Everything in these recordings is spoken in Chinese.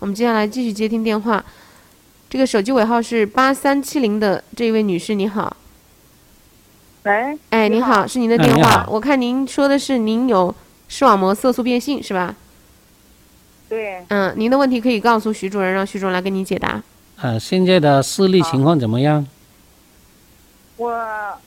我们接下来继续接听电话，这个手机尾号是八三七零的这一位女士，你好。喂，哎，你你好好，是您的电话。好我看您说的是您有视网膜色素变性是吧？对，嗯，您的问题可以告诉徐主任，让徐主任来给您解答。呃，现在的视力情况怎么样？我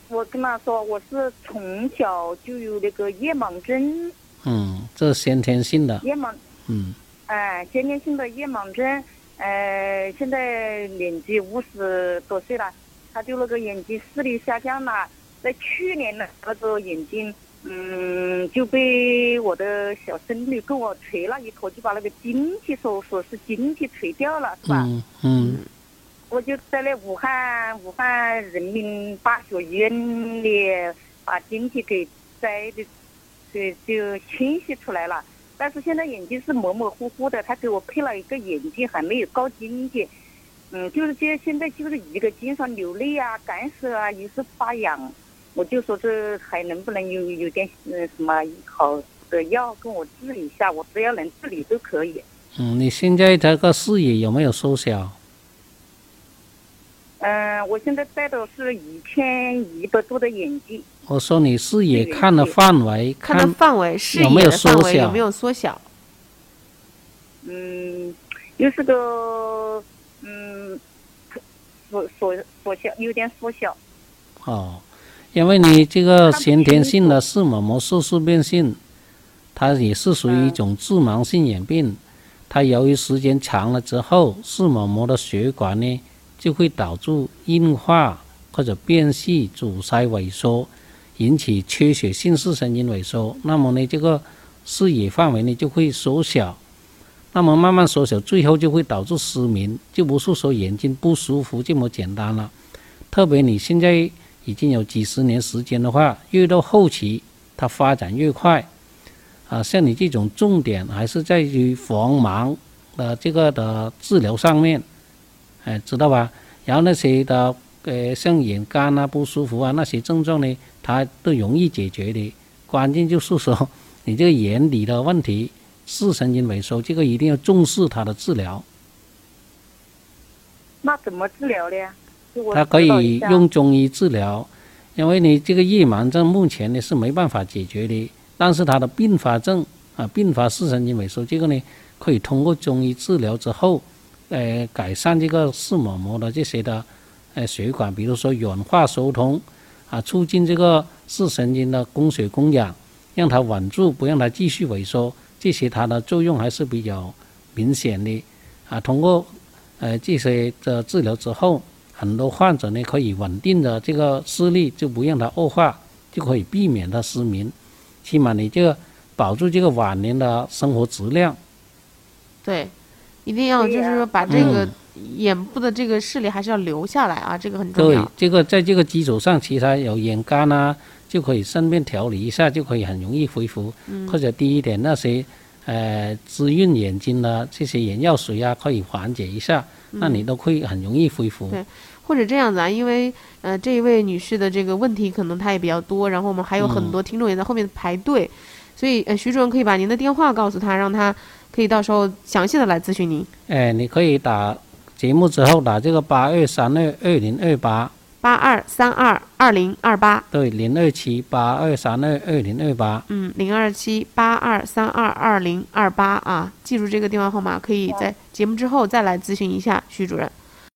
我跟他说，我是从小就有那个夜盲症，嗯，这是先天性的，夜盲，嗯哎、先天性的夜盲症，呃，现在年纪五十多岁了，他就那个眼睛视力下降了，在去年呢，那个眼睛，嗯，就被我的小孙女给我捶了一坨，就把那个晶体说说是晶体捶掉了，是吧？嗯嗯我就在那武汉武汉人民大学医院里把晶体给摘的，就就清洗出来了。但是现在眼睛是模模糊糊的，他给我配了一个眼镜，还没有高晶体。嗯，就是这现在就是一个经常流泪啊、干涩啊，也是发痒。我就说这还能不能有有点呃什么好的药跟我治一下？我只要能治理都可以。嗯，你现在这个视野有没有缩小？嗯，我现在戴的是一千一百度的眼镜。我说你视野看的范围，看的范围，视野有没有的范缩小围有没有缩小？嗯，又是个嗯，缩缩缩小，有点缩小。哦，因为你这个先天性的视网膜色素变性，它也是属于一嗯种致盲性眼病。它由于时间长了之后，视网膜的血管呢就会导致硬化或者变细、阻塞、萎缩，引起缺血性视神经萎缩。那么呢，这个视野范围呢就会缩小。那么慢慢缩小，最后就会导致失明，就不是说眼睛不舒服这么简单了。特别你现在已经有几十年时间的话，越到后期它发展越快。啊，像你这种重点还是在于防盲的这个的治疗上面，哎，知道吧？然后那些的呃，像眼干啊、不舒服啊那些症状呢，它都容易解决的。关键就是说你这个眼底的问题，视神经萎缩，这个一定要重视它的治疗。那怎么治疗呢？它可以用中医治疗，因为你这个夜盲症目前呢是没办法解决的，但是它的并发症啊，并发视神经萎缩这个呢，可以通过中医治疗之后，呃，改善这个视网膜的这些的呃血管，比如说软化疏通啊，促进这个视神经的供血供氧，让它稳住，不让它继续萎缩，这些它的作用还是比较明显的啊。通过呃这些的治疗之后，很多患者呢可以稳定的这个视力，就不让它恶化，就可以避免它失明，起码你这个保住这个晚年的生活质量。对，一定要就是说把这个嗯眼部的这个视力还是要留下来啊，这个很重对要。，这个在这个基础上，其他有眼干啊，就可以顺便调理一下，就可以很容易恢复。嗯或者滴一点那些呃滋润眼睛的这些眼药水啊，可以缓解一下，那你都会很容易恢复。嗯对或者这样子啊，因为呃这一位女士的这个问题可能她也比较多，然后我们还有很嗯多听众也在后面排队，所以呃徐主任可以把您的电话告诉她，让她可以到时候详细的来咨询您。哎，你可以打节目之后打这个八二三二二零二八，八二三二二零二八，对，零二七八二三二二零二八。嗯，零二七八二三二二零二八啊，记住这个电话号码，可以在节目之后再来咨询一下徐主任。